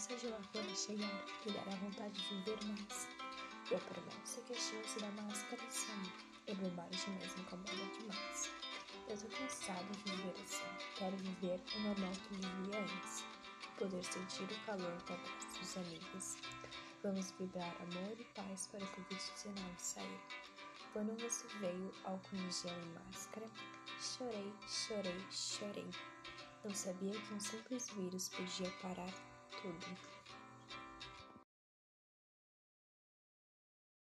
seja lá quando chegar, me dará vontade de viver mais. Eu prometo que a chance da máscara sair é bobagem, mas incomoda demais. Eu tô cansado de viver assim. Quero viver o normal que vivia antes. Poder sentir o calor do abraço dos amigos. Vamos vibrar amor e paz para o Covid-19 sair. Quando você veio, em gel e máscara, chorei, chorei, chorei. Não sabia que um simples vírus podia parar 嗯。